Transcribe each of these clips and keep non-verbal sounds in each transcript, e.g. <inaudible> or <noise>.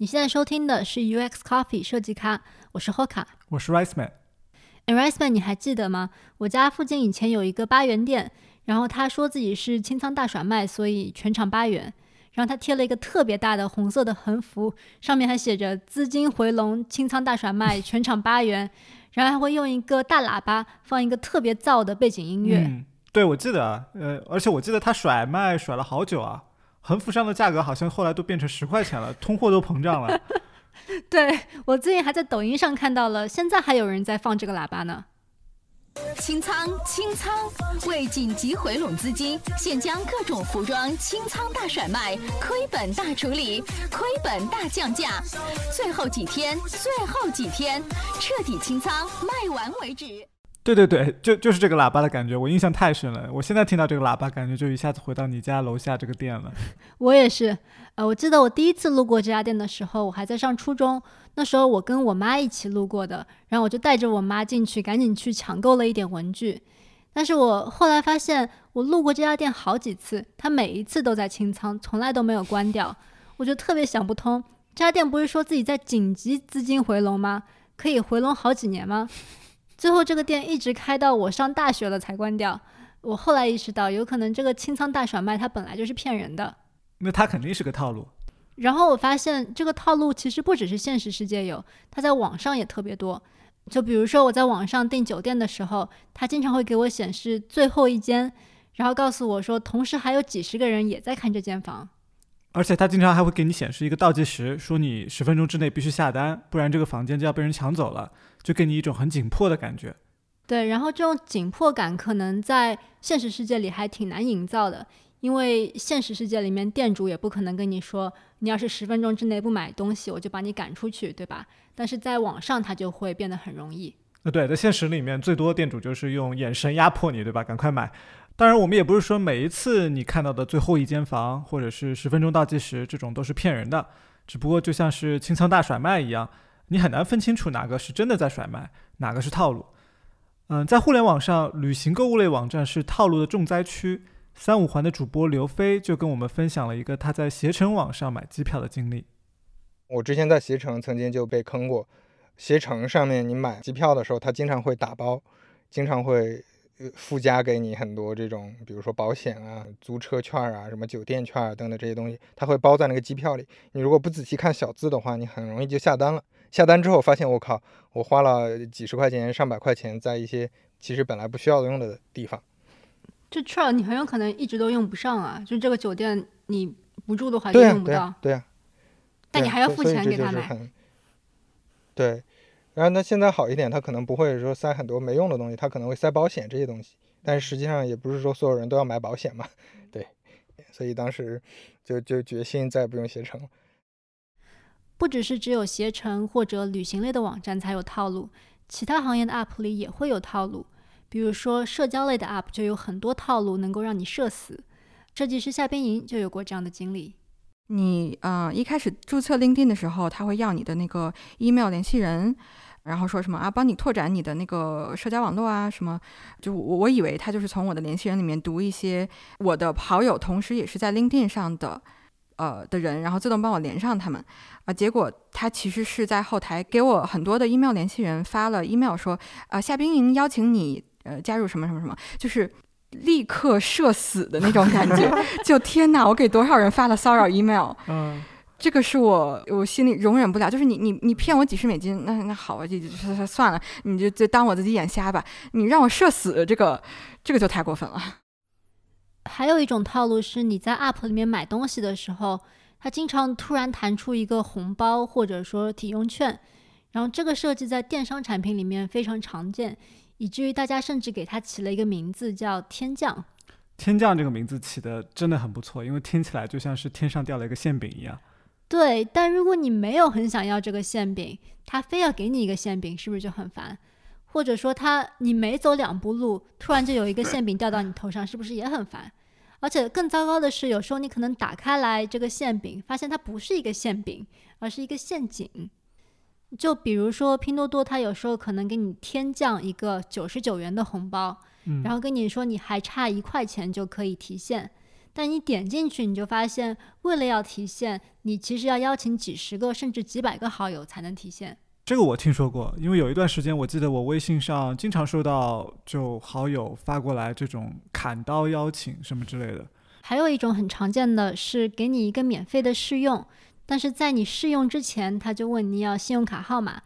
你现在收听的是 UX Coffee 设计咖，我是 Hoka，我是 Rice Man。哎，Rice Man，你还记得吗？我家附近以前有一个八元店，然后他说自己是清仓大甩卖，所以全场八元。然后他贴了一个特别大的红色的横幅，上面还写着“资金回笼，清仓大甩卖，全场八元”。然后还会用一个大喇叭放一个特别燥的背景音乐。嗯，对，我记得，呃，而且我记得他甩卖甩了好久啊。横幅上的价格好像后来都变成十块钱了，通货都膨胀了。<laughs> 对我最近还在抖音上看到了，现在还有人在放这个喇叭呢。清仓清仓，为紧急回笼资金，现将各种服装清仓大甩卖，亏本大处理，亏本大降价，最后几天，最后几天，彻底清仓，卖完为止。对对对，就就是这个喇叭的感觉，我印象太深了。我现在听到这个喇叭，感觉就一下子回到你家楼下这个店了。<laughs> 我也是，呃，我记得我第一次路过这家店的时候，我还在上初中，那时候我跟我妈一起路过的，然后我就带着我妈进去，赶紧去抢购了一点文具。但是我后来发现，我路过这家店好几次，它每一次都在清仓，从来都没有关掉，我就特别想不通，这家店不是说自己在紧急资金回笼吗？可以回笼好几年吗？最后这个店一直开到我上大学了才关掉。我后来意识到，有可能这个清仓大甩卖它本来就是骗人的。那它肯定是个套路。然后我发现这个套路其实不只是现实世界有，它在网上也特别多。就比如说我在网上订酒店的时候，它经常会给我显示最后一间，然后告诉我说同时还有几十个人也在看这间房。而且它经常还会给你显示一个倒计时，说你十分钟之内必须下单，不然这个房间就要被人抢走了。就给你一种很紧迫的感觉，对，然后这种紧迫感可能在现实世界里还挺难营造的，因为现实世界里面店主也不可能跟你说，你要是十分钟之内不买东西，我就把你赶出去，对吧？但是在网上它就会变得很容易。呃，对，在现实里面，最多店主就是用眼神压迫你，对吧？赶快买。当然，我们也不是说每一次你看到的最后一间房或者是十分钟倒计时这种都是骗人的，只不过就像是清仓大甩卖一样。你很难分清楚哪个是真的在甩卖，哪个是套路。嗯，在互联网上，旅行购物类网站是套路的重灾区。三五环的主播刘飞就跟我们分享了一个他在携程网上买机票的经历。我之前在携程曾经就被坑过。携程上面你买机票的时候，他经常会打包，经常会附加给你很多这种，比如说保险啊、租车券啊、什么酒店券啊等等这些东西，它会包在那个机票里。你如果不仔细看小字的话，你很容易就下单了。下单之后发现，我靠，我花了几十块钱、上百块钱在一些其实本来不需要用的地方。这券你很有可能一直都用不上啊！就这个酒店你不住的话就用不到。对呀，但你还要付钱给他买。对，然后那现在好一点，他可能不会说塞很多没用的东西，他可能会塞保险这些东西。但是实际上也不是说所有人都要买保险嘛。对，所以当时就就决心再也不用携程了。不只是只有携程或者旅行类的网站才有套路，其他行业的 App 里也会有套路。比如说社交类的 App 就有很多套路能够让你社死。设计师夏冰莹就有过这样的经历。你呃一开始注册 LinkedIn 的时候，他会要你的那个 email 联系人，然后说什么啊，帮你拓展你的那个社交网络啊什么。就我我以为他就是从我的联系人里面读一些我的好友，同时也是在 LinkedIn 上的。呃的人，然后自动帮我连上他们，啊，结果他其实是在后台给我很多的 email 联系人发了 email 说，啊，夏冰莹邀请你呃加入什么什么什么，就是立刻社死的那种感觉，<laughs> 就天哪，我给多少人发了骚扰 email，嗯，这个是我我心里容忍不了，就是你你你骗我几十美金，那那好啊，就就算了，你就就当我自己眼瞎吧，你让我社死，这个这个就太过分了。还有一种套路是，你在 App 里面买东西的时候，它经常突然弹出一个红包或者说抵用券，然后这个设计在电商产品里面非常常见，以至于大家甚至给它起了一个名字叫“天降”。天降这个名字起的真的很不错，因为听起来就像是天上掉了一个馅饼一样。对，但如果你没有很想要这个馅饼，他非要给你一个馅饼，是不是就很烦？或者说他你没走两步路，突然就有一个馅饼掉到你头上，是不是也很烦？而且更糟糕的是，有时候你可能打开来这个馅饼，发现它不是一个馅饼，而是一个陷阱。就比如说拼多多，它有时候可能给你天降一个九十九元的红包，然后跟你说你还差一块钱就可以提现，但你点进去，你就发现，为了要提现，你其实要邀请几十个甚至几百个好友才能提现。这个我听说过，因为有一段时间，我记得我微信上经常收到就好友发过来这种砍刀邀请什么之类的。还有一种很常见的是给你一个免费的试用，但是在你试用之前，他就问你要信用卡号码，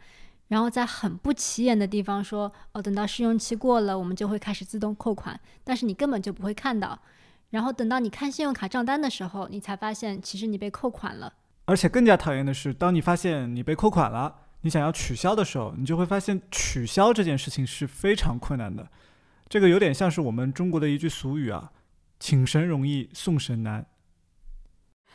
然后在很不起眼的地方说，哦，等到试用期过了，我们就会开始自动扣款，但是你根本就不会看到。然后等到你看信用卡账单的时候，你才发现其实你被扣款了。而且更加讨厌的是，当你发现你被扣款了。你想要取消的时候，你就会发现取消这件事情是非常困难的。这个有点像是我们中国的一句俗语啊，“请神容易送神难”。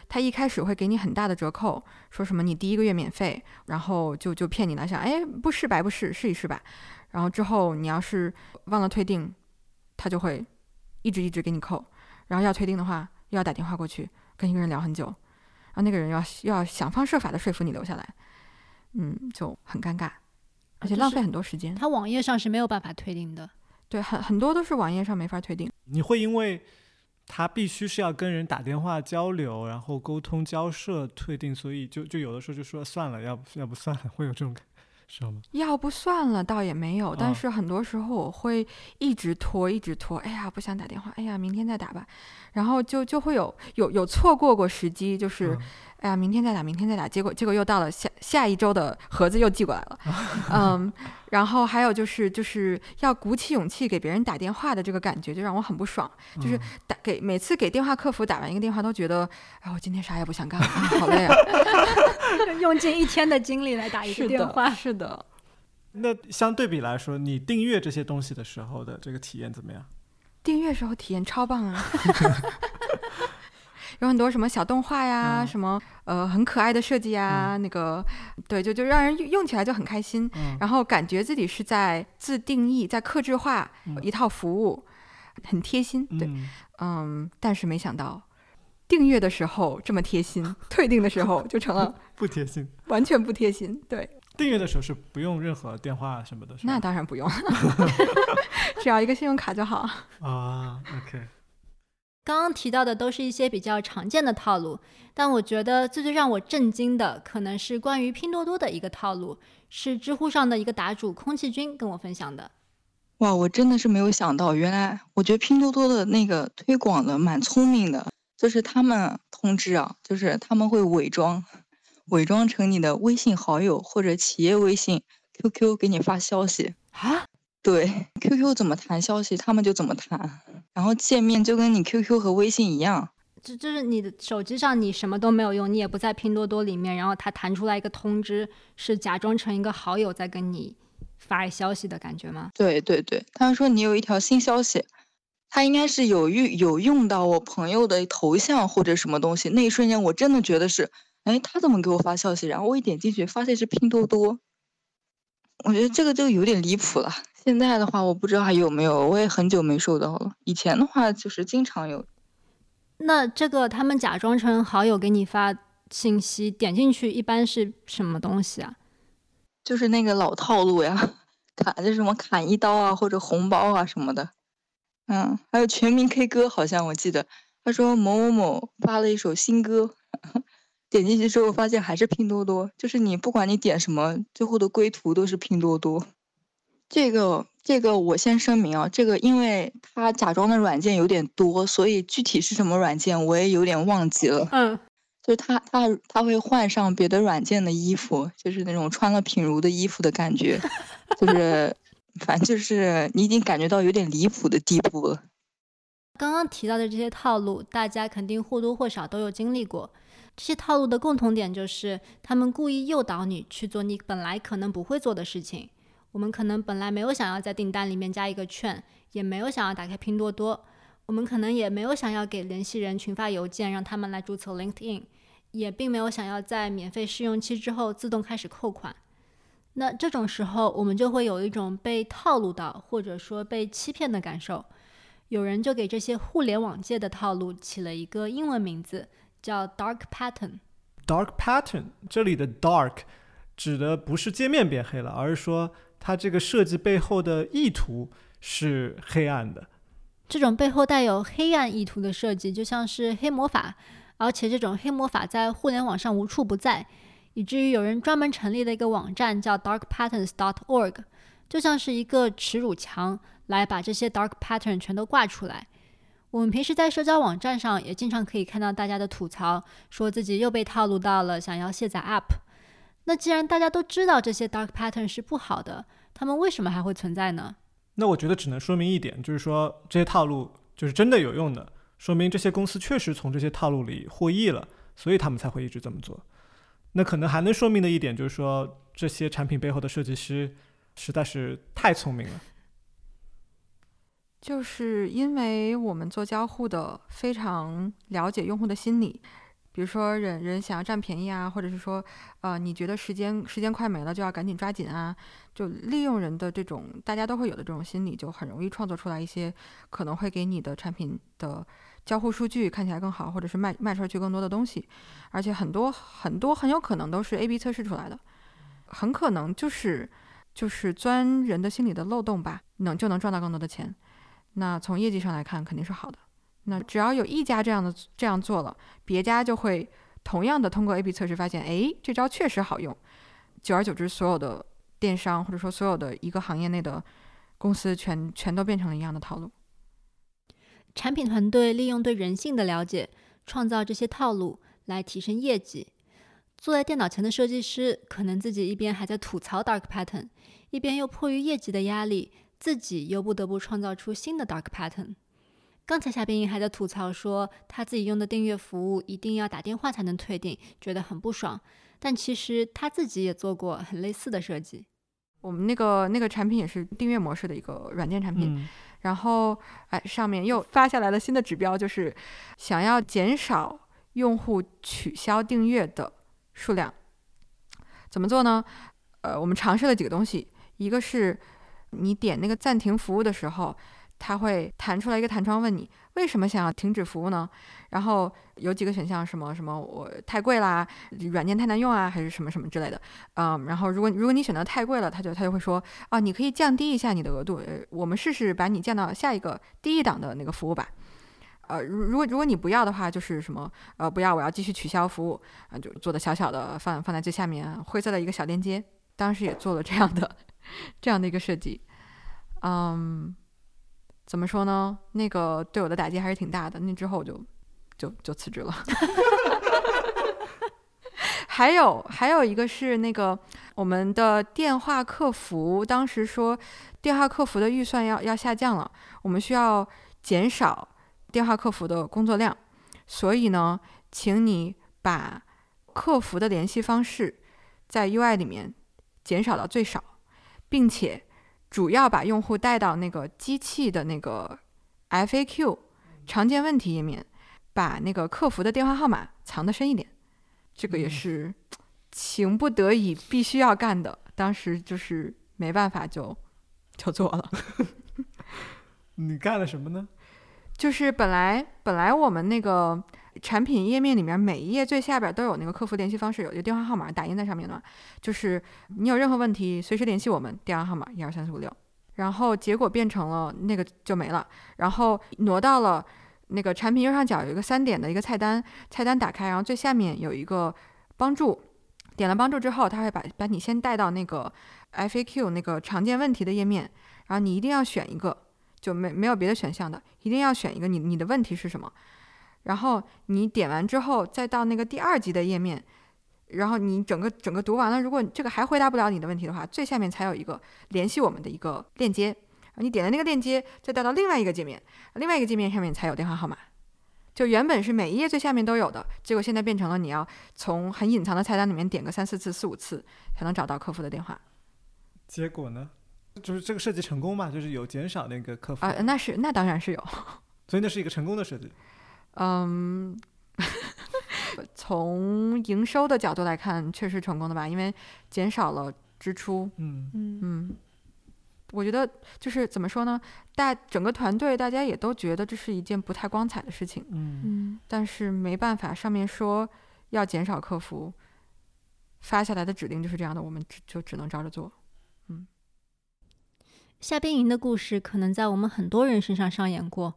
他一开始会给你很大的折扣，说什么你第一个月免费，然后就就骗你了，想哎不试白不试，试一试吧。然后之后你要是忘了退订，他就会一直一直给你扣。然后要退订的话，又要打电话过去跟一个人聊很久，然后那个人要要想方设法的说服你留下来。嗯，就很尴尬，而且浪费很多时间。他网页上是没有办法退订的，对，很很多都是网页上没法退订。你会因为他必须是要跟人打电话交流，然后沟通交涉退订，所以就就有的时候就说算了，要不要不算了，会有这种感。要不算了，倒也没有，但是很多时候我会一直拖，一直拖。哎呀，不想打电话，哎呀，明天再打吧。然后就就会有有有错过过时机，就是。哎呀，明天再打，明天再打，结果结果又到了下下一周的盒子又寄过来了，<laughs> 嗯，然后还有就是就是要鼓起勇气给别人打电话的这个感觉，就让我很不爽。就是打给每次给电话客服打完一个电话，都觉得，哎，我今天啥也不想干了，好累啊 <laughs> <laughs> 用尽一天的精力来打一个电话。是的。那相对比来说，你订阅这些东西的时候的这个体验怎么样？订阅时候体验超棒啊。有很多什么小动画呀，什么呃很可爱的设计呀，那个对，就就让人用起来就很开心，然后感觉自己是在自定义、在克制化一套服务，很贴心。对，嗯，但是没想到订阅的时候这么贴心，退订的时候就成了 <laughs> 不贴心，完全不贴心。对，订阅的时候是不用任何电话什么的，那当然不用，<laughs> 只要一个信用卡就好。啊，OK。刚刚提到的都是一些比较常见的套路，但我觉得最最让我震惊的，可能是关于拼多多的一个套路，是知乎上的一个答主空气君跟我分享的。哇，我真的是没有想到，原来我觉得拼多多的那个推广的蛮聪明的，就是他们通知啊，就是他们会伪装，伪装成你的微信好友或者企业微信 QQ 给你发消息啊。对，QQ 怎么弹消息，他们就怎么弹，然后界面就跟你 QQ 和微信一样。就就是你的手机上你什么都没有用，你也不在拼多多里面，然后它弹出来一个通知，是假装成一个好友在跟你发消息的感觉吗？对对对，他说你有一条新消息，他应该是有用有用到我朋友的头像或者什么东西，那一瞬间我真的觉得是，哎，他怎么给我发消息？然后我一点进去，发现是拼多多，我觉得这个就有点离谱了。现在的话，我不知道还有没有，我也很久没收到了。以前的话，就是经常有。那这个他们假装成好友给你发信息，点进去一般是什么东西啊？就是那个老套路呀，砍就什么砍一刀啊，或者红包啊什么的。嗯，还有全民 K 歌，好像我记得他说某某某发了一首新歌，<laughs> 点进去之后发现还是拼多多，就是你不管你点什么，最后的归途都是拼多多。这个这个我先声明啊，这个因为他假装的软件有点多，所以具体是什么软件我也有点忘记了。嗯，就是他他他会换上别的软件的衣服，就是那种穿了品如的衣服的感觉，就是反正就是你已经感觉到有点离谱的地步了。刚刚提到的这些套路，大家肯定或多或少都有经历过。这些套路的共同点就是，他们故意诱导你去做你本来可能不会做的事情。我们可能本来没有想要在订单里面加一个券，也没有想要打开拼多多，我们可能也没有想要给联系人群发邮件让他们来注册 LinkedIn，也并没有想要在免费试用期之后自动开始扣款。那这种时候，我们就会有一种被套路到或者说被欺骗的感受。有人就给这些互联网界的套路起了一个英文名字，叫 Dark Pattern。Dark Pattern，这里的 Dark 指的不是界面变黑了，而是说。它这个设计背后的意图是黑暗的，这种背后带有黑暗意图的设计，就像是黑魔法，而且这种黑魔法在互联网上无处不在，以至于有人专门成立了一个网站叫 darkpatterns.org，就像是一个耻辱墙，来把这些 dark pattern 全都挂出来。我们平时在社交网站上也经常可以看到大家的吐槽，说自己又被套路到了，想要卸载 App。那既然大家都知道这些 dark pattern 是不好的，他们为什么还会存在呢？那我觉得只能说明一点，就是说这些套路就是真的有用的，说明这些公司确实从这些套路里获益了，所以他们才会一直这么做。那可能还能说明的一点就是说，这些产品背后的设计师实在是太聪明了。就是因为我们做交互的非常了解用户的心理，比如说人人想要占便宜啊，或者是说，呃，你觉得时间时间快没了就要赶紧抓紧啊，就利用人的这种大家都会有的这种心理，就很容易创作出来一些可能会给你的产品的交互数据看起来更好，或者是卖卖出去更多的东西，而且很多很多很有可能都是 A/B 测试出来的，很可能就是就是钻人的心理的漏洞吧，能就能赚到更多的钱。那从业绩上来看，肯定是好的。那只要有一家这样的这样做了，别家就会同样的通过 A/B 测试发现，哎，这招确实好用。久而久之，所有的电商或者说所有的一个行业内的公司，全全都变成了一样的套路。产品团队利用对人性的了解，创造这些套路来提升业绩。坐在电脑前的设计师，可能自己一边还在吐槽 dark pattern，一边又迫于业绩的压力。自己又不得不创造出新的 dark pattern。刚才夏冰莹还在吐槽说，他自己用的订阅服务一定要打电话才能退订，觉得很不爽。但其实他自己也做过很类似的设计。我们那个那个产品也是订阅模式的一个软件产品，然后哎，上面又发下来了新的指标，就是想要减少用户取消订阅的数量。怎么做呢？呃，我们尝试了几个东西，一个是。你点那个暂停服务的时候，它会弹出来一个弹窗，问你为什么想要停止服务呢？然后有几个选项，什么什么我太贵啦，软件太难用啊，还是什么什么之类的。嗯，然后如果如果你选择太贵了，他就他就会说啊，你可以降低一下你的额度，呃，我们试试把你降到下一个低一档的那个服务吧。呃，如如果如果你不要的话，就是什么呃不要，我要继续取消服务啊，就做的小小的放放在最下面灰色的一个小链接。当时也做了这样的。<laughs> 这样的一个设计，嗯，怎么说呢？那个对我的打击还是挺大的。那之后我就就就辞职了。<laughs> 还有还有一个是那个我们的电话客服，当时说电话客服的预算要要下降了，我们需要减少电话客服的工作量，所以呢，请你把客服的联系方式在 UI 里面减少到最少。并且主要把用户带到那个机器的那个 FAQ 常见问题页面，把那个客服的电话号码藏得深一点。这个也是情不得已必须要干的，当时就是没办法就就做了。<laughs> 你干了什么呢？就是本来本来我们那个。产品页面里面每一页最下边都有那个客服联系方式，有一个电话号码打印在上面的，就是你有任何问题随时联系我们，电话号码一二三四五六。然后结果变成了那个就没了，然后挪到了那个产品右上角有一个三点的一个菜单，菜单打开，然后最下面有一个帮助，点了帮助之后，他会把把你先带到那个 FAQ 那个常见问题的页面，然后你一定要选一个，就没没有别的选项的，一定要选一个你你的问题是什么。然后你点完之后，再到那个第二级的页面，然后你整个整个读完了，如果这个还回答不了你的问题的话，最下面才有一个联系我们的一个链接。你点的那个链接，再带到另外一个界面，另外一个界面上面才有电话号码。就原本是每一页最下面都有的，结果现在变成了你要从很隐藏的菜单里面点个三四次、四五次才能找到客服的电话。结果呢？就是这个设计成功嘛？就是有减少那个客服啊？那是那当然是有，所以那是一个成功的设计。嗯，<laughs> 从营收的角度来看，确实成功的吧，因为减少了支出。嗯嗯嗯，我觉得就是怎么说呢，大整个团队大家也都觉得这是一件不太光彩的事情。嗯嗯，但是没办法，上面说要减少客服，发下来的指令就是这样的，我们只就只能照着做。嗯，夏冰莹的故事可能在我们很多人身上上演过。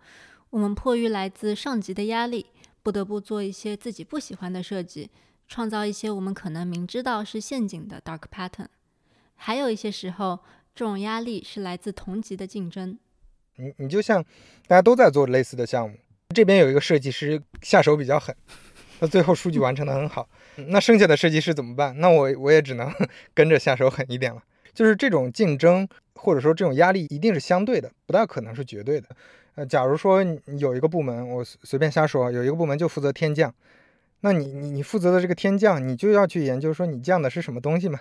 我们迫于来自上级的压力，不得不做一些自己不喜欢的设计，创造一些我们可能明知道是陷阱的 dark pattern。还有一些时候，这种压力是来自同级的竞争。你你就像大家都在做类似的项目，这边有一个设计师下手比较狠，那最后数据完成的很好，那剩下的设计师怎么办？那我我也只能 <laughs> 跟着下手狠一点了。就是这种竞争或者说这种压力一定是相对的，不大可能是绝对的。呃，假如说有一个部门，我随便瞎说，有一个部门就负责天降，那你你你负责的这个天降，你就要去研究说你降的是什么东西嘛，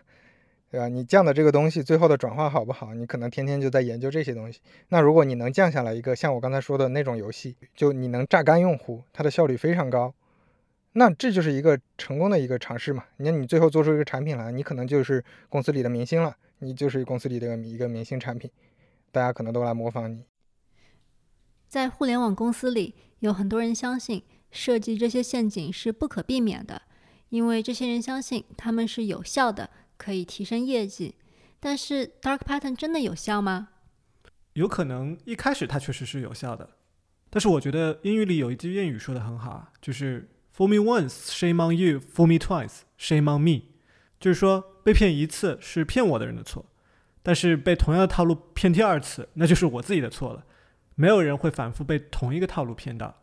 对吧？你降的这个东西最后的转化好不好？你可能天天就在研究这些东西。那如果你能降下来一个像我刚才说的那种游戏，就你能榨干用户，它的效率非常高，那这就是一个成功的一个尝试嘛。你看你最后做出一个产品来，你可能就是公司里的明星了。你就是公司里的一个明星产品，大家可能都来模仿你。在互联网公司里，有很多人相信设计这些陷阱是不可避免的，因为这些人相信他们是有效的，可以提升业绩。但是，dark pattern 真的有效吗？有可能一开始它确实是有效的，但是我觉得英语里有一句谚语说的很好啊，就是 “fool me once, shame on you; fool me twice, shame on me”，就是说。被骗一次是骗我的人的错，但是被同样的套路骗第二次，那就是我自己的错了。没有人会反复被同一个套路骗到。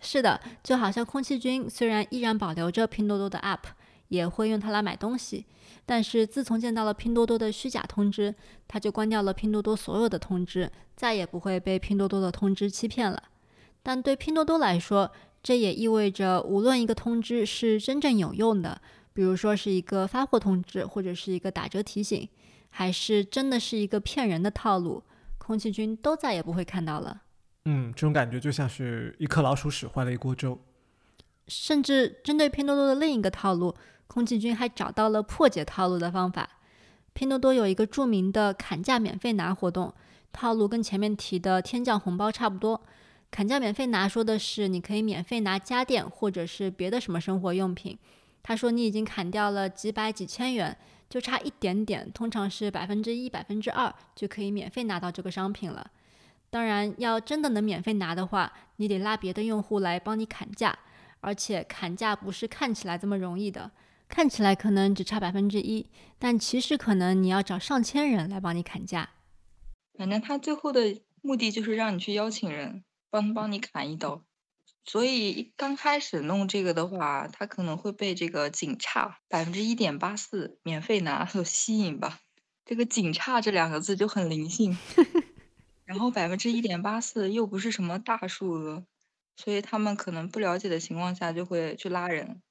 是的，就好像空气君虽然依然保留着拼多多的 App，也会用它来买东西，但是自从见到了拼多多的虚假通知，他就关掉了拼多多所有的通知，再也不会被拼多多的通知欺骗了。但对拼多多来说，这也意味着无论一个通知是真正有用的。比如说是一个发货通知，或者是一个打折提醒，还是真的是一个骗人的套路，空气君都再也不会看到了。嗯，这种感觉就像是一颗老鼠屎坏了一锅粥。甚至针对拼多多的另一个套路，空气君还找到了破解套路的方法。拼多多有一个著名的砍价免费拿活动，套路跟前面提的天降红包差不多。砍价免费拿说的是你可以免费拿家电或者是别的什么生活用品。他说：“你已经砍掉了几百几千元，就差一点点，通常是百分之一、百分之二，就可以免费拿到这个商品了。当然，要真的能免费拿的话，你得拉别的用户来帮你砍价，而且砍价不是看起来这么容易的。看起来可能只差百分之一，但其实可能你要找上千人来帮你砍价。反正他最后的目的就是让你去邀请人帮帮你砍一刀。”所以刚开始弄这个的话，他可能会被这个“仅差百分之一点八四免费拿”所 <laughs> 吸引吧。这个“仅差”这两个字就很灵性，<laughs> 然后百分之一点八四又不是什么大数额，所以他们可能不了解的情况下就会去拉人，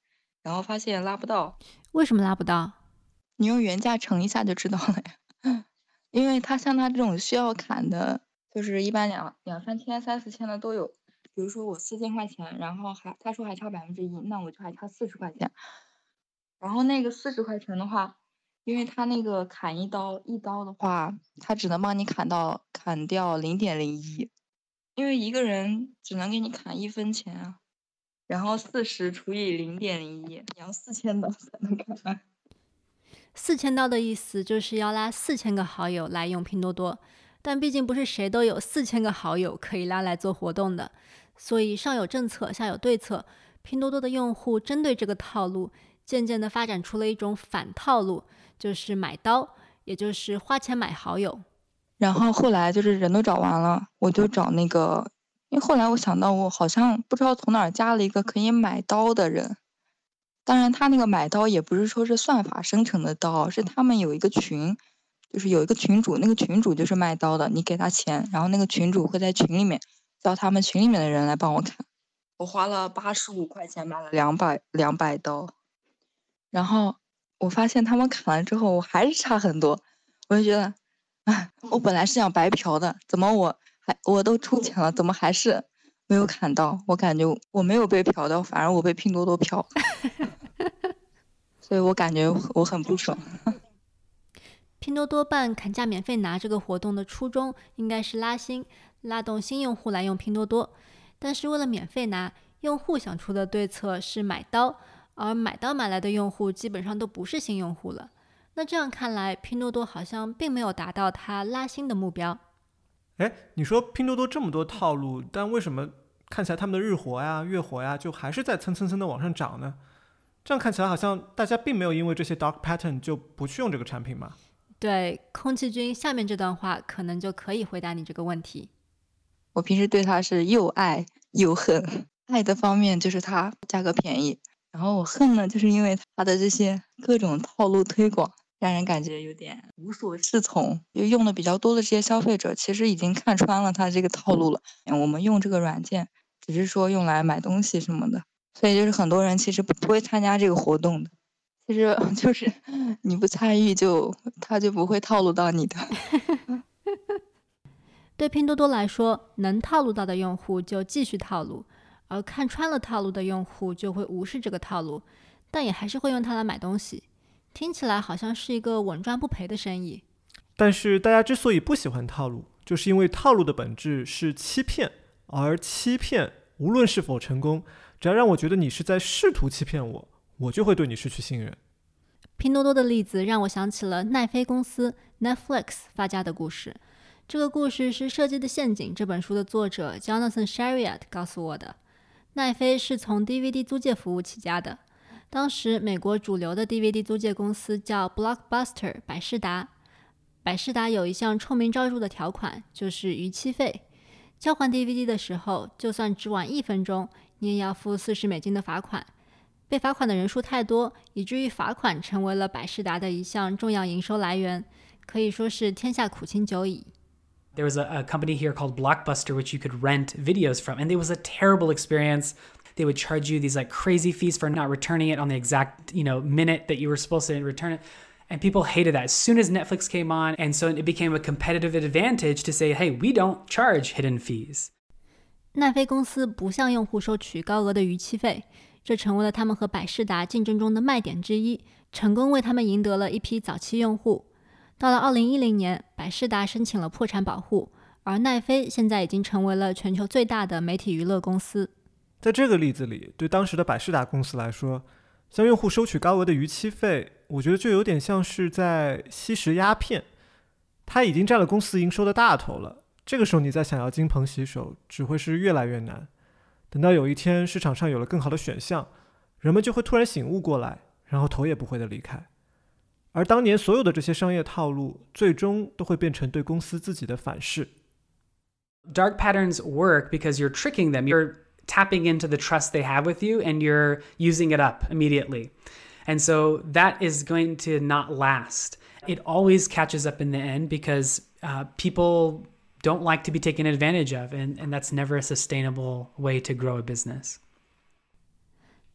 然后发现拉不到。为什么拉不到？你用原价乘一下就知道了呀。<laughs> 因为他像他这种需要砍的，就是一般两两三千、三四千的都有。比如说我四千块钱，然后还他说还差百分之一，那我就还差四十块钱。然后那个四十块钱的话，因为他那个砍一刀一刀的话，他只能帮你砍到砍掉零点零一，因为一个人只能给你砍一分钱啊。然后四十除以零点零一，你要四千刀才能砍完。四千刀的意思就是要拉四千个好友来用拼多多，但毕竟不是谁都有四千个好友可以拉来做活动的。所以上有政策，下有对策。拼多多的用户针对这个套路，渐渐地发展出了一种反套路，就是买刀，也就是花钱买好友。然后后来就是人都找完了，我就找那个，因为后来我想到，我好像不知道从哪儿加了一个可以买刀的人。当然，他那个买刀也不是说是算法生成的刀，是他们有一个群，就是有一个群主，那个群主就是卖刀的，你给他钱，然后那个群主会在群里面。叫他们群里面的人来帮我砍，我花了八十五块钱买了两百两百刀，然后我发现他们砍完之后，我还是差很多，我就觉得，哎，我本来是想白嫖的，怎么我还我都出钱了，怎么还是没有砍到？我感觉我没有被嫖到，反而我被拼多多嫖，<laughs> 所以我感觉我很不爽。<laughs> 拼多多办砍价免费拿这个活动的初衷，应该是拉新。拉动新用户来用拼多多，但是为了免费拿，用户想出的对策是买刀，而买刀买来的用户基本上都不是新用户了。那这样看来，拼多多好像并没有达到它拉新的目标。哎，你说拼多多这么多套路，但为什么看起来他们的日活呀、月活呀，就还是在蹭蹭蹭的往上涨呢？这样看起来好像大家并没有因为这些 dark pattern 就不去用这个产品嘛？对，空气君下面这段话可能就可以回答你这个问题。我平时对它是又爱又恨，爱的方面就是它价格便宜，然后我恨呢，就是因为它的这些各种套路推广。让人感觉有点无所适从。就用的比较多的这些消费者，其实已经看穿了他这个套路了。我们用这个软件，只是说用来买东西什么的，所以就是很多人其实不会参加这个活动的。其实 <laughs> 就是你不参与，就他就不会套路到你的。<laughs> 对拼多多来说，能套路到的用户就继续套路，而看穿了套路的用户就会无视这个套路，但也还是会用它来买东西。听起来好像是一个稳赚不赔的生意，但是大家之所以不喜欢套路，就是因为套路的本质是欺骗，而欺骗无论是否成功，只要让我觉得你是在试图欺骗我，我就会对你失去信任。拼多多的例子让我想起了奈飞公司 Netflix 发家的故事。这个故事是《设计的陷阱》这本书的作者 Jonathan Shariat 告诉我的。奈飞是从 DVD 租借服务起家的。当时，美国主流的 DVD 租借公司叫 Blockbuster 百事达。百事达有一项臭名昭著的条款，就是逾期费。交还 DVD 的时候，就算只晚一分钟，你也要付四十美金的罚款。被罚款的人数太多，以至于罚款成为了百事达的一项重要营收来源，可以说是天下苦情久矣。There was a, a company here called Blockbuster, which you could rent videos from, and it was a terrible experience. they would charge you these like crazy fees for not returning it on the exact you know minute that you were supposed to return it and people hated that as soon as netflix came on and so it became a competitive advantage to say hey we don't charge hidden fees 奈飞公司不向用户收取高额的逾期费，这成为了他们和百事达竞争中的卖点之一，成功为他们赢得了一批早期用户。 到了二零一零年，百事达申请了破产保护，而奈飞现在已经成为了全球最大的媒体娱乐公司。在这个例子里，对当时的百事达公司来说，向用户收取高额的逾期费，我觉得就有点像是在吸食鸦片。它已经占了公司营收的大头了。这个时候，你再想要金盆洗手，只会是越来越难。等到有一天市场上有了更好的选项，人们就会突然醒悟过来，然后头也不回的离开。而当年所有的这些商业套路，最终都会变成对公司自己的反噬。Dark patterns work because you're tricking them. You're tapping into the trust they have with you and you're using it up immediately. And so that is going to not last. It always catches up in the end because uh, people don't like to be taken advantage of, and, and that's never a sustainable way to grow a business.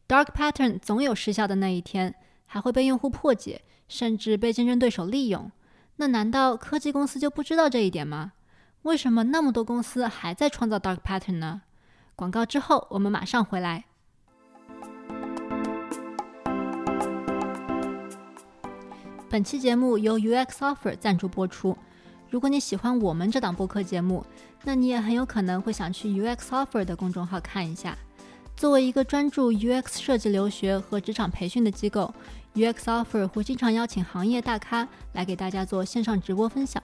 Dark pattern 总有失效的那一天， 还会被用户破解，甚至被竞争对手利用。那难道科技公司就不知道这一点吗？为什么那么多公司还在创造 dark pattern 呢？广告之后，我们马上回来。本期节目由 UX Offer 赞助播出。如果你喜欢我们这档播客节目，那你也很有可能会想去 UX Offer 的公众号看一下。作为一个专注 UX 设计留学和职场培训的机构，UX Offer 会经常邀请行业大咖来给大家做线上直播分享。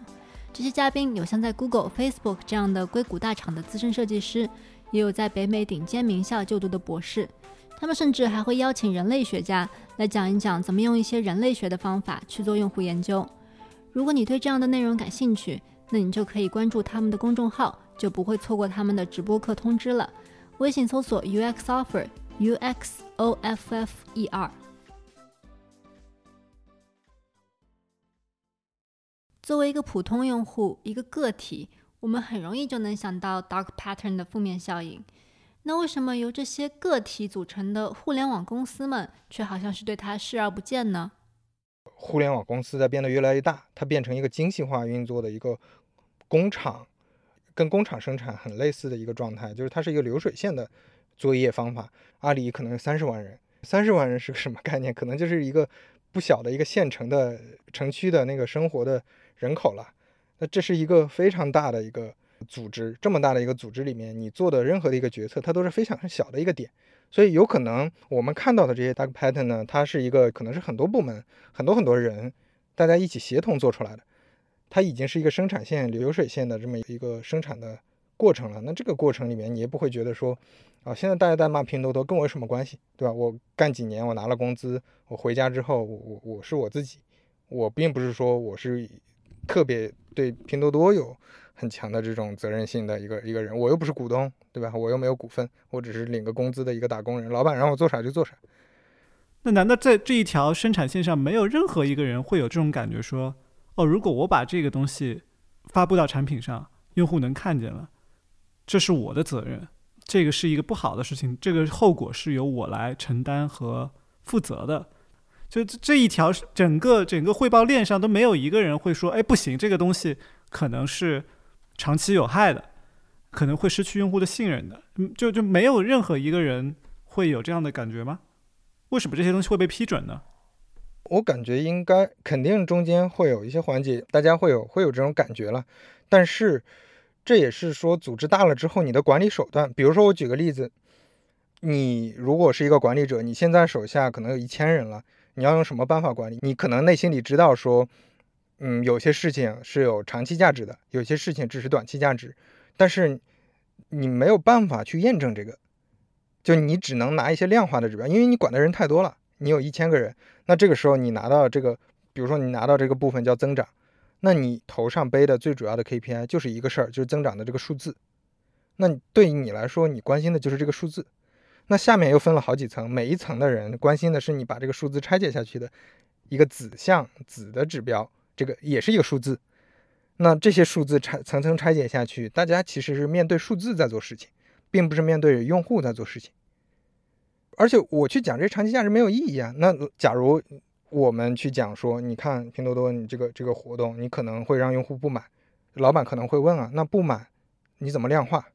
这些嘉宾有像在 Google、Facebook 这样的硅谷大厂的资深设计师。也有在北美顶尖名校就读的博士，他们甚至还会邀请人类学家来讲一讲怎么用一些人类学的方法去做用户研究。如果你对这样的内容感兴趣，那你就可以关注他们的公众号，就不会错过他们的直播课通知了。微信搜索 UX Offer，U X O F F E R。作为一个普通用户，一个个体。我们很容易就能想到 dark pattern 的负面效应。那为什么由这些个体组成的互联网公司们却好像是对它视而不见呢？互联网公司在变得越来越大，它变成一个精细化运作的一个工厂，跟工厂生产很类似的一个状态，就是它是一个流水线的作业方法。阿里可能有三十万人，三十万人是个什么概念？可能就是一个不小的一个县城的城区的那个生活的人口了。那这是一个非常大的一个组织，这么大的一个组织里面，你做的任何的一个决策，它都是非常小的一个点，所以有可能我们看到的这些 dark pattern 呢，它是一个可能是很多部门、很多很多人大家一起协同做出来的。它已经是一个生产线、流水线的这么一个生产的过程了。那这个过程里面，你也不会觉得说，啊，现在大家在骂拼多多，跟我有什么关系，对吧？我干几年，我拿了工资，我回家之后，我我我是我自己，我并不是说我是特别对拼多多有很强的这种责任心的一个一个人，我又不是股东，对吧？我又没有股份，我只是领个工资的一个打工人，老板让我做啥就做啥。那难道在这一条生产线上，没有任何一个人会有这种感觉说？哦，如果我把这个东西发布到产品上，用户能看见了，这是我的责任，这个是一个不好的事情，这个后果是由我来承担和负责的。就这一条整个整个汇报链上都没有一个人会说，哎，不行，这个东西可能是长期有害的，可能会失去用户的信任的。就就没有任何一个人会有这样的感觉吗？为什么这些东西会被批准呢？我感觉应该肯定中间会有一些环节，大家会有会有这种感觉了。但是这也是说组织大了之后你的管理手段。比如说我举个例子，你如果是一个管理者，你现在手下可能有一千人了，你要用什么办法管理？你可能内心里知道说，嗯，有些事情是有长期价值的，有些事情只是短期价值，但是你没有办法去验证这个，就你只能拿一些量化的指标，因为你管的人太多了。你有一千个人，那这个时候你拿到这个，比如说你拿到这个部分叫增长，那你头上背的最主要的 KPI 就是一个事儿，就是增长的这个数字。那对于你来说，你关心的就是这个数字。那下面又分了好几层，每一层的人关心的是你把这个数字拆解下去的一个子项子的指标，这个也是一个数字。那这些数字拆层层拆解下去，大家其实是面对数字在做事情，并不是面对用户在做事情。而且我去讲这长期价值没有意义啊。那假如我们去讲说，你看拼多多你这个这个活动，你可能会让用户不满，老板可能会问啊，那不满你怎么量化？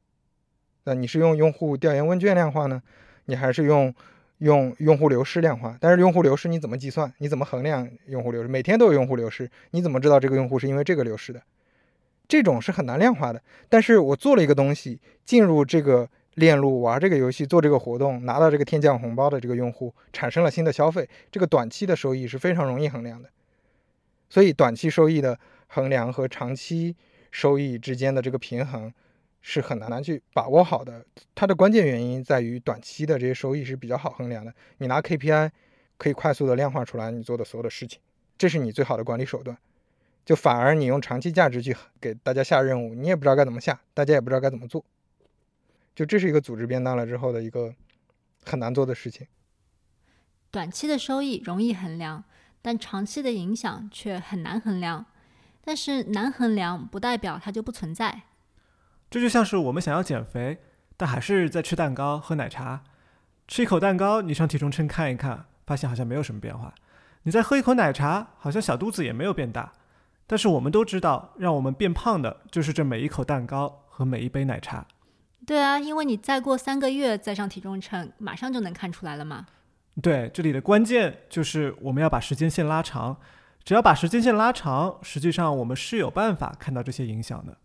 那你是用用户调研问卷量化呢？你还是用用用户流失量化？但是用户流失你怎么计算？你怎么衡量用户流失？每天都有用户流失，你怎么知道这个用户是因为这个流失的？这种是很难量化的。但是我做了一个东西进入这个。链路玩这个游戏，做这个活动，拿到这个天降红包的这个用户产生了新的消费，这个短期的收益是非常容易衡量的。所以短期收益的衡量和长期收益之间的这个平衡是很难难去把握好的。它的关键原因在于短期的这些收益是比较好衡量的，你拿 KPI 可以快速的量化出来你做的所有的事情，这是你最好的管理手段。就反而你用长期价值去给大家下任务，你也不知道该怎么下，大家也不知道该怎么做。就这是一个组织变大了之后的一个很难做的事情。短期的收益容易衡量，但长期的影响却很难衡量。但是难衡量不代表它就不存在。这就像是我们想要减肥，但还是在吃蛋糕、喝奶茶。吃一口蛋糕，你上体重秤看一看，发现好像没有什么变化。你再喝一口奶茶，好像小肚子也没有变大。但是我们都知道，让我们变胖的就是这每一口蛋糕和每一杯奶茶。对啊，因为你再过三个月再上体重秤，马上就能看出来了嘛。对，这里的关键就是我们要把时间线拉长。只要把时间线拉长，实际上我们是有办法看到这些影响的。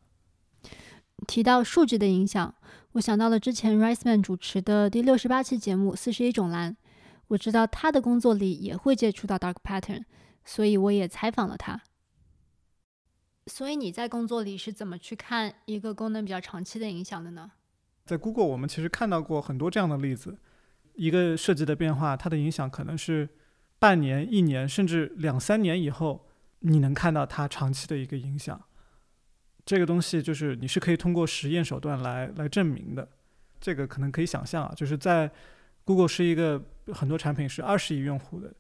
提到数据的影响，我想到了之前 Riceman 主持的第六十八期节目《四十一种蓝》，我知道他的工作里也会接触到 Dark Pattern，所以我也采访了他。所以你在工作里是怎么去看一个功能比较长期的影响的呢？在 Google，我们其实看到过很多这样的例子。一个设计的变化，它的影响可能是半年、一年，甚至两三年以后，你能看到它长期的一个影响。这个东西就是你是可以通过实验手段来来证明的。这个可能可以想象啊，就是在 Google 是一个很多产品是二十亿用户的，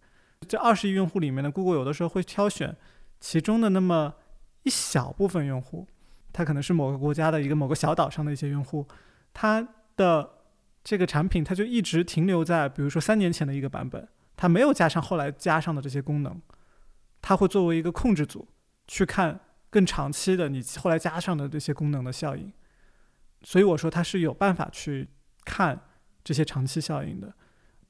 这二十亿用户里面呢，Google 有的时候会挑选其中的那么一小部分用户，它可能是某个国家的一个某个小岛上的一些用户。它的这个产品，它就一直停留在，比如说三年前的一个版本，它没有加上后来加上的这些功能，它会作为一个控制组去看更长期的你后来加上的这些功能的效应。所以我说它是有办法去看这些长期效应的。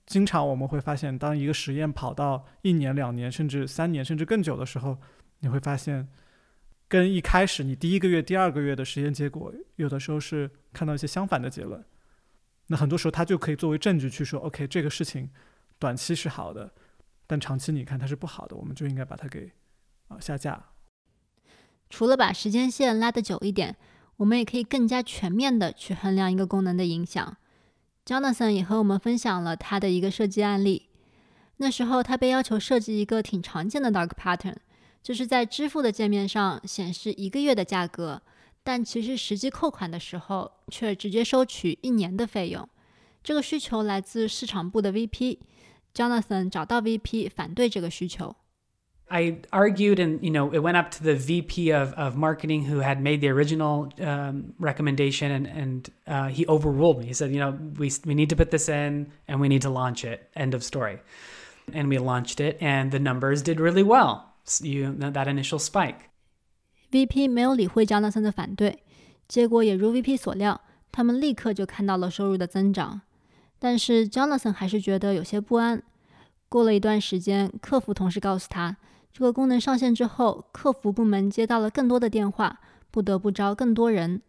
经常我们会发现，当一个实验跑到一年、两年，甚至三年，甚至更久的时候，你会发现。跟一开始你第一个月、第二个月的实验结果，有的时候是看到一些相反的结论。那很多时候它就可以作为证据去说，OK，这个事情短期是好的，但长期你看它是不好的，我们就应该把它给啊下架。除了把时间线拉得久一点，我们也可以更加全面的去衡量一个功能的影响。Jonathan 也和我们分享了他的一个设计案例。那时候他被要求设计一个挺常见的 dark pattern，就是在支付的界面上显示一个月的价格，但其实实际扣款的时候却直接收取一年的费用。这个需求来自市场部的 VP，Jonathan 找到 VP 反对这个需求。I argued, and you know, it went up to the VP of, of marketing who had made the original um, recommendation, and and uh, he overruled me. He said, you know, we we need to put this in, and we need to launch it. End of story. And we launched it, and the numbers did really well. You that initial spike. VP 没有理会 Jonathan 的反对，结果也如 VP 所料，他们立刻就看到了收入的增长。但是 Jonathan 还是觉得有些不安。过了一段时间，客服同事告诉他。 这个功能上线之后，客服部门接到了更多的电话，不得不招更多人。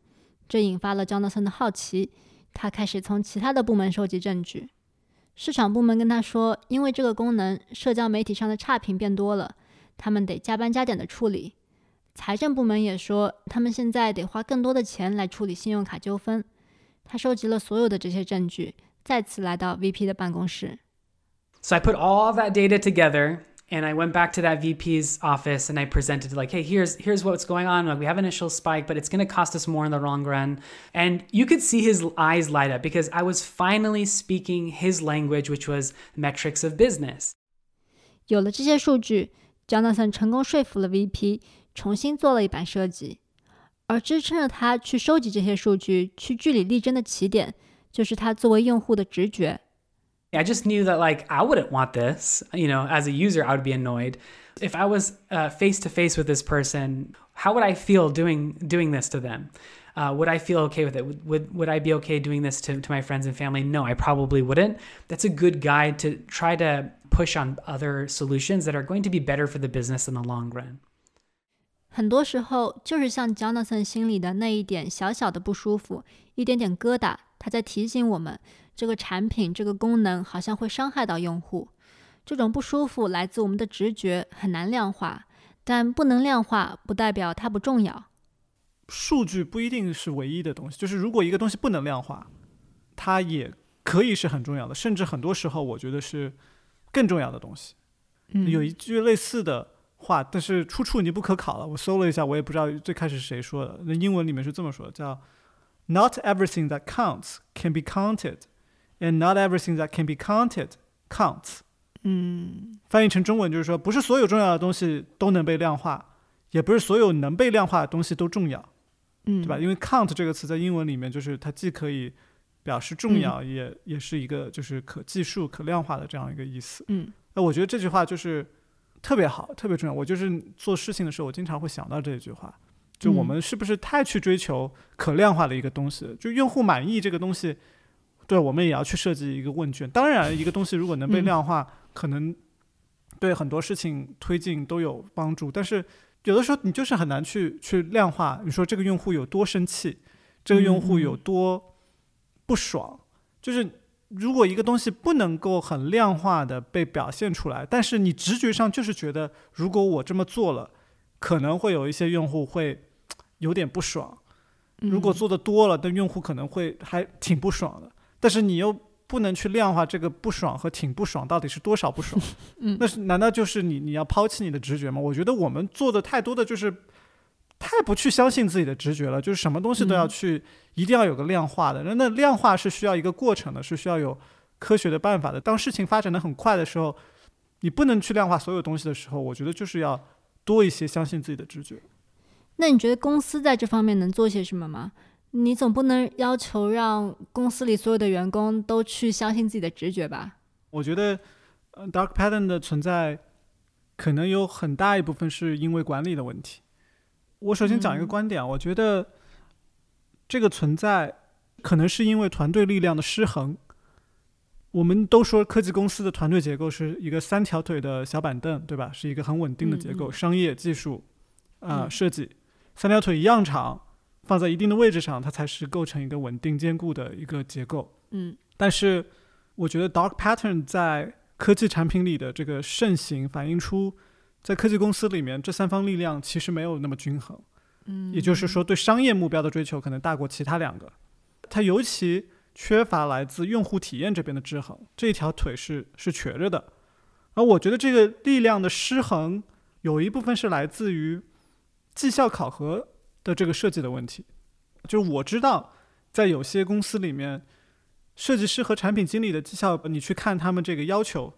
这引发了 Jonathan 的好奇，他开始从其他的部门收集证据。市场部门跟他说，因为这个功能，社交媒体上的差评变多了，他们得加班加点的处理。财政部门也说，他们现在得花更多的钱来处理信用卡纠纷。他收集了所有的这些证据，再次来到 VP 的办公室。So I put all that data together. and I went back to that VP's office and I presented like, hey, here's here's what's going on. Like we have an initial spike, but it's going to cost us more in the long run. And you could see his eyes light up because I was finally speaking his language, which was metrics of business. 有了这些数据，Jonathan 成功说服了 VP 重新做了一版设计，而支撑着他去收集这些数据、去据理力争的起点，就是他作为用户的直觉。 I just knew that like I wouldn't want this. You know, as a user, I would be annoyed. If I was face to face with this person, how would I feel doing doing this to them? Uh, would I feel okay with it? Would, would, would I be okay doing this to, to my friends and family? No, I probably wouldn't. That's a good guide to try to push on other solutions that are going to be better for the business in the long run. 很多时候，就是像 Jonathan 心里的那一点小小的不舒服，一点点疙瘩，他在提醒我们， 这个产品、这个功能好像会伤害到用户。这种不舒服来自我们的直觉，很难量化，但不能量化不代表它不重要。数据不一定是唯一的东西，就是如果一个东西不能量化，它也可以是很重要的，甚至很多时候我觉得是更重要的东西。有一句类似的话，但是出处已经不可考了。我搜了一下，我也不知道最开始是谁说的。那英文里面是这么说的，叫 “Not everything that counts can be counted”。And not everything that can be counted counts。嗯，翻译成中文就是说，不是所有重要的东西都能被量化，也不是所有能被量化的东西都重要，嗯，对吧？因为 count 这个词在英文里面就是它既可以表示重要，也也是一个就是可计数、可量化的这样一个意思。嗯，那我觉得这句话就是特别好，特别重要。我就是做事情的时候，我经常会想到这句话，就我们是不是太去追求可量化的一个东西？就用户满意这个东西。对，我们也要去设计一个问卷。当然，一个东西如果能被量化，可能对很多事情推进都有帮助。但是有的时候你就是很难去去量化。你说这个用户有多生气，这个用户有多不爽，就是如果一个东西不能够很量化的被表现出来，但是你直觉上就是觉得，如果我这么做了，可能会有一些用户会有点不爽。如果做的多了，但用户可能会还挺不爽的。但是你又不能去量化这个不爽和挺不爽到底是多少不爽，<laughs> 嗯，那是难道就是你你要抛弃你的直觉吗？我觉得我们做的太多的就是太不去相信自己的直觉了，就是什么东西都要去一定要有个量化的，那那量化是需要一个过程的，是需要有科学的办法的。当事情发展的很快的时候，你不能去量化所有东西的时候，我觉得就是要多一些相信自己的直觉。那你觉得公司在这方面能做些什么吗？你总不能要求让公司里所有的员工都去相信自己的直觉吧？我觉得，dark pattern 的存在可能有很大一部分是因为管理的问题。我首先讲一个观点，我觉得这个存在可能是因为团队力量的失衡。我们都说科技公司的团队结构是一个三条腿的小板凳，对吧？是一个很稳定的结构，商业、技术啊、设计三条腿一样长。放在一定的位置上，它才是构成一个稳定坚固的一个结构。嗯，但是我觉得 dark pattern 在科技产品里的这个盛行，反映出在科技公司里面，这三方力量其实没有那么均衡。嗯，也就是说，对商业目标的追求可能大过其他两个。它尤其缺乏来自用户体验这边的制衡，这一条腿是是瘸着的。而我觉得这个力量的失衡，有一部分是来自于绩效考核的这个设计的问题。就是我知道，在有些公司里面，设计师和产品经理的绩效，你去看他们这个要求，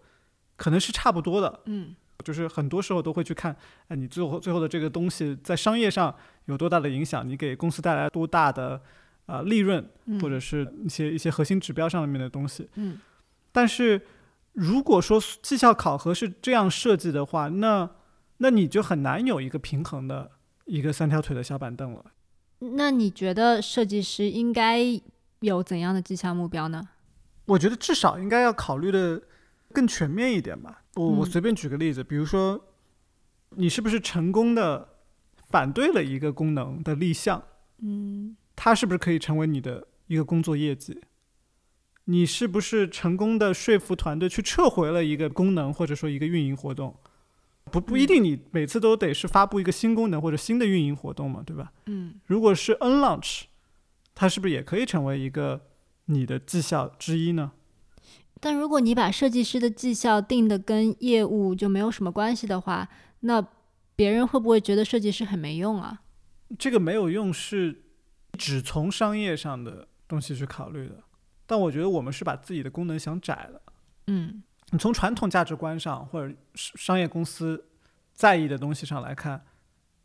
可能是差不多的。嗯，就是很多时候都会去看，哎，你最后最后的这个东西在商业上有多大的影响，你给公司带来多大的啊、利润，或者是一些一些核心指标上面的东西。嗯，但是如果说绩效考核是这样设计的话，那那你就很难有一个平衡的一个三条腿的小板凳了。那你觉得设计师应该有怎样的绩效目标呢？我觉得至少应该要考虑的更全面一点吧。我我嗯随便举个例子，比如说，你是不是成功的反对了一个功能的立项，嗯它是不是可以成为你的一个工作业绩？你是不是成功的说服团队去撤回了一个功能或者说一个运营活动？不不一定你每次都得是发布一个新功能或者新的运营活动嘛，对吧？嗯如果是 N launch，它是不是也可以成为一个你的绩效之一呢？但如果你把设计师的绩效定的跟业务就没有什么关系的话，那别人会不会觉得设计师很没用啊？这个没有用是只从商业上的东西去考虑的，但我觉得我们是把自己的功能想窄了。嗯你从传统价值观上或者是商业公司在意的东西上来看，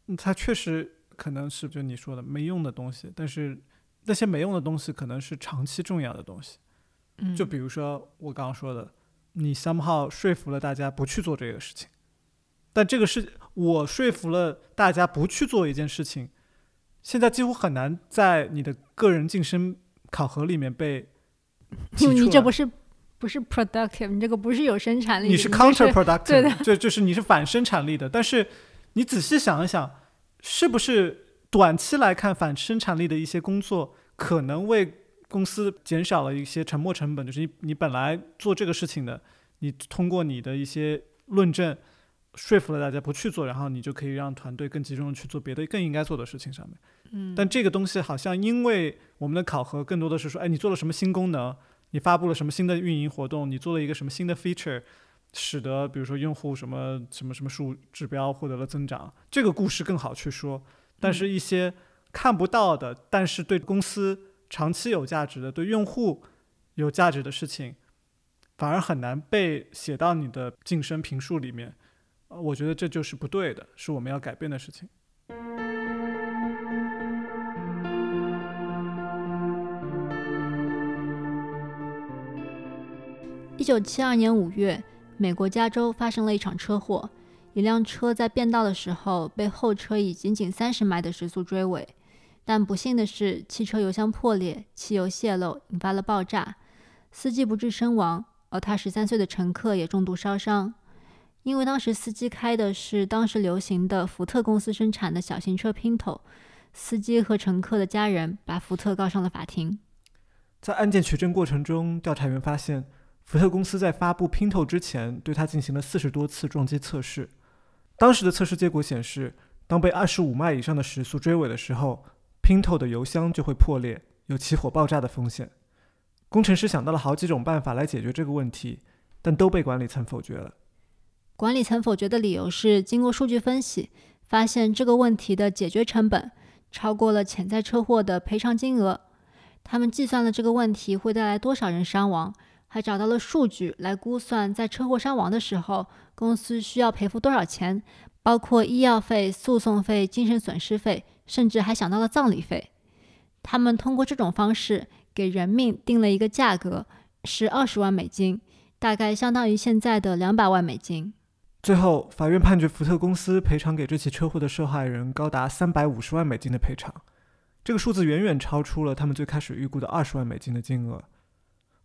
嗯它确实可能是就你说的没用的东西，但是那些没用的东西可能是长期重要的东西。嗯，就比如说我刚刚说的，你 somehow 说服了大家不去做这个事情，但这个事我说服了大家不去做一件事情，现在几乎很难在你的个人晋升考核里面被你这不是不是 productive，你这个不是有生产力的，你是 counterproductive，对的就就是你是反生产力的。但是你仔细想一想，是不是短期来看反生产力的一些工作，可能为公司减少了一些沉没成本？就是你你本来做这个事情的，你通过你的一些论证。说服了大家不去做，然后你就可以让团队更集中的去做别的更应该做的事情上面。嗯，但这个东西好像因为我们的考核更多的是说，哎，你做了什么新功能，你发布了什么新的运营活动，你做了一个什么新的 feature，使得比如说用户什么什么什么数指标获得了增长，这个故事更好去说。但是一些看不到的，但是对公司长期有价值的、对用户有价值的事情，反而很难被写到你的晋升评述里面。呃我觉得这就是不对的，是我们要改变的事情。九七二年五月，美国加州发生了一场车祸，一辆车在变道的时候被后车以仅仅三十迈的时速追尾，但不幸的是，汽车油箱破裂，汽油泄漏，引发了爆炸，司机不治身亡，而他十三岁的乘客也重度烧伤。因为当时司机开的是当时流行的福特公司生产的小型车 Pinto，，司机和乘客的家人把福特告上了法庭。在案件取证过程中，调查员发现，福特公司在发布 Pinto 之前，对它进行了四十多次撞击测试。当时的测试结果显示，当被二十五迈以上的时速追尾的时候，Pinto 的油箱就会破裂，有起火爆炸的风险。工程师想到了好几种办法来解决这个问题，但都被管理层否决了。管理层否决的理由是，经过数据分析，发现这个问题的解决成本超过了潜在车祸的赔偿金额。他们计算了这个问题会带来多少人伤亡，还找到了数据来估算在车祸伤亡的时候，公司需要赔付多少钱，包括医药费、诉讼费、精神损失费，甚至还想到了葬礼费。他们通过这种方式给人命定了一个价格，是二十万美金，大概相当于现在的两百万美金。最后，法院判决福特公司赔偿给这起车祸的受害人高达三百五十万美金的赔偿，这个数字远远超出了他们最开始预估的二十万美金的金额。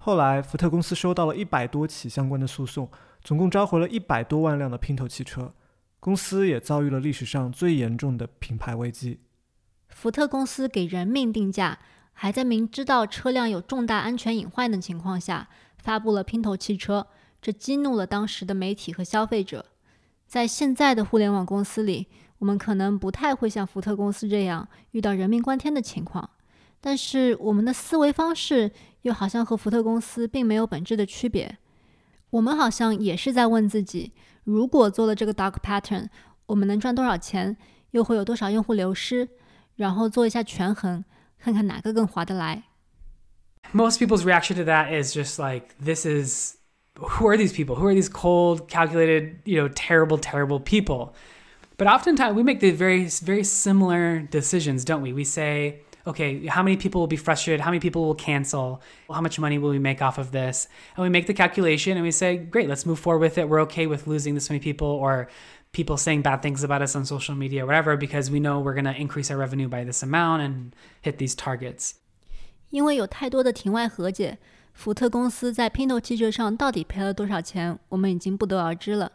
后来，福特公司收到了一百多起相关的诉讼，总共召回了一百多万辆的拼头汽车，公司也遭遇了历史上最严重的品牌危机。福特公司给人命定价，还在明知道车辆有重大安全隐患的情况下，发布了拼头汽车，这激怒了当时的媒体和消费者。在现在的互联网公司里，我们可能不太会像福特公司这样遇到人命关天的情况，但是我们的思维方式又好像和福特公司并没有本质的区别。我们好像也是在问自己：如果做了这个 dark pattern，我们能赚多少钱？又会有多少用户流失？然后做一下权衡，看看哪个更划得来。Most people's reaction to that is just like, this is who are these people? Who are these cold, calculated, you know, terrible, terrible people? But oftentimes we make the very, very similar decisions, don't we? We say, okay, how many people will be frustrated? How many people will cancel? How much money will we make off of this? And we make the calculation and we say, great, let's move forward with it. We're okay with losing this many people or people saying bad things about us on social media or whatever because we know we're going to increase our revenue by this amount and hit these targets. 因为有太多的庭外和解，福特公司在拼头汽车上到底赔了多少钱，我们已经不得而知了。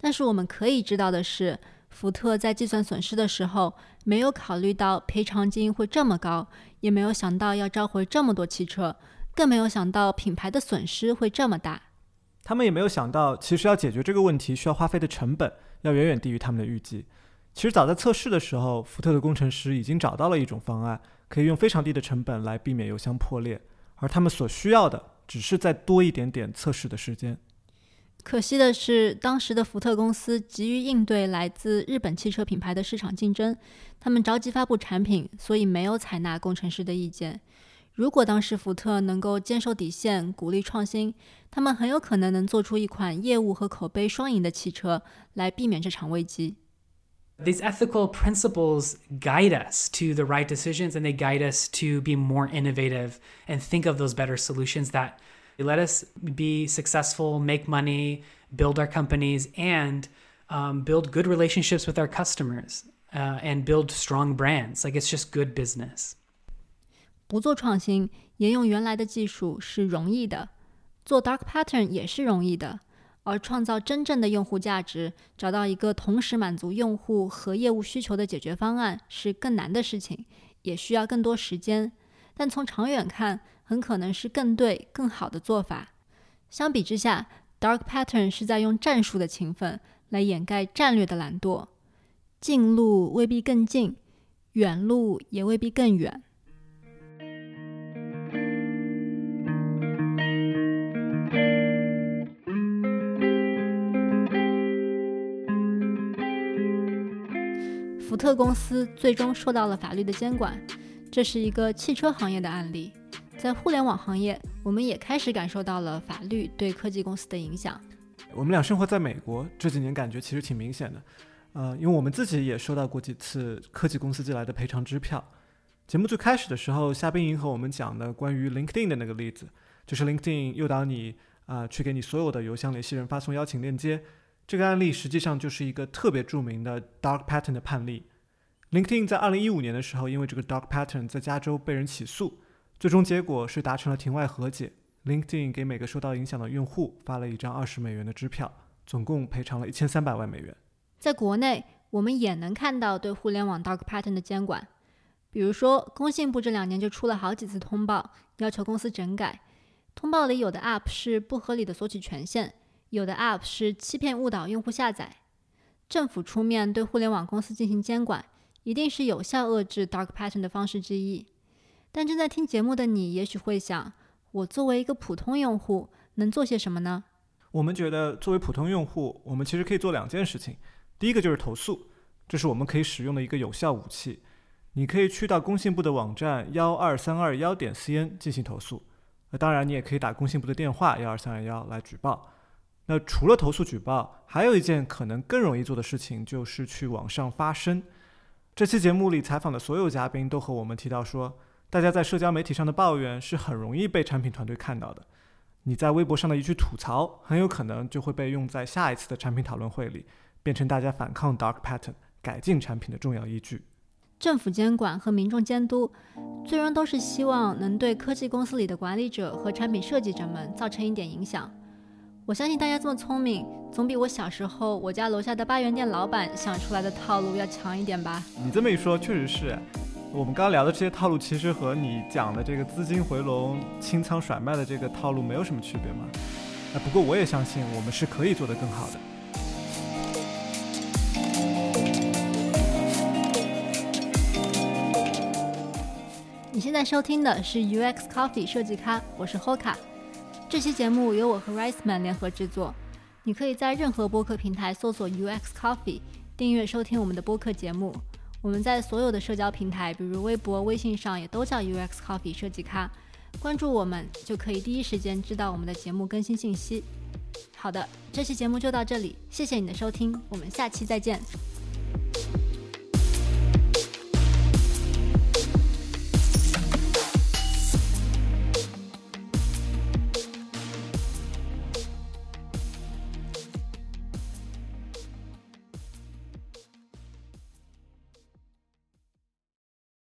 但是我们可以知道的是， 福特在计算损失的时候，没有考虑到赔偿金会这么高，也没有想到要召回这么多汽车，更没有想到品牌的损失会这么大。他们也没有想到，其实要解决这个问题需要花费的成本要远远低于他们的预计。其实早在测试的时候，福特的工程师已经找到了一种方案。可以用非常低的成本来避免油箱破裂，而他们所需要的只是再多一点点测试的时间。可惜的是，当时的福特公司急于应对来自日本汽车品牌的市场竞争，他们着急发布产品，所以没有采纳工程师的意见。如果当时福特能够坚守底线，鼓励创新，他们很有可能能做出一款业务和口碑双赢的汽车，来避免这场危机。These ethical principles guide us to the right decisions and they guide us to be more innovative and think of those better solutions that let us be successful, make money, build our companies, and um, build good relationships with our customers uh, and build strong brands. Like it's just good business. 不做创新，沿用原来的技术是容易的；做 dark pattern 也是容易的。而创造真正的用户价值，找到一个同时满足用户和业务需求的解决方案是更难的事情，也需要更多时间。但从长远看， 很可能是更对、更好的做法。相比之下，Dark Pattern 是在用战术的勤奋来掩盖战略的懒惰。近路未必更近，远路也未必更远。福特公司最终受到了法律的监管，这是一个汽车行业的案例。在互联网行业，我们也开始感受到了法律对科技公司的影响。我们俩生活在美国，这几年感觉其实挺明显的。呃，因为我们自己也收到过几次科技公司寄来的赔偿支票。节目最开始的时候，夏冰莹和我们讲的关于 LinkedIn 的那个例子，就是 LinkedIn 诱导你啊去给你所有的邮箱联系人发送邀请链接。这个案例实际上就是一个特别著名的 dark pattern 的判例。LinkedIn 在2015年的时候，因为这个 dark pattern 在加州被人起诉，最终结果是达成了庭外和解。LinkedIn 给每个受到影响的用户发了一张20美元的支票，总共赔偿了一千三百万美元。在国内，我们也能看到对互联网 dark pattern 的监管，比如说工信部这两年就出了好几次通报，要求公司整改。通报里有的 App 是不合理的索取权限。有的 App 是欺骗误导用户下载，政府出面对互联网公司进行监管，一定是有效遏制 Dark Pattern 的方式之一。但正在听节目的你，也许会想，我作为一个普通用户，能做些什么呢？我们觉得，作为普通用户，我们其实可以做两件事情。第一个就是投诉，这是我们可以使用的一个有效武器。你可以去到工信部的网站幺二三二幺点 cn 进行投诉，那当然你也可以打工信部的电话幺二三二幺来举报。那除了投诉举报，还有一件可能更容易做的事情，就是去网上发声。这期节目里采访的所有嘉宾都和我们提到说，大家在社交媒体上的抱怨是很容易被产品团队看到的。你在微博上的一句吐槽，很有可能就会被用在下一次的产品讨论会里，变成大家反抗 dark pattern、改进产品的重要依据。政府监管和民众监督，最终都是希望能对科技公司里的管理者和产品设计者们造成一点影响。我相信大家这么聪明，总比我小时候我家楼下的八元店老板想出来的套路要强一点吧？你这么一说，确实是。我们刚聊的这些套路其实和你讲的这个资金回笼、清仓甩卖的这个套路没有什么区别嘛。不过我也相信我们是可以做得更好的。你现在收听的是 UX Coffee 设计咖，我是 Hoka。这期节目由我和 RiseMan 联合制作，你可以在任何播客平台搜索 UX Coffee，订阅收听我们的播客节目。我们在所有的社交平台，比如微博、微信上也都叫 UX Coffee 设计咖。关注我们就可以第一时间知道我们的节目更新信息。好的，这期节目就到这里，谢谢你的收听，我们下期再见。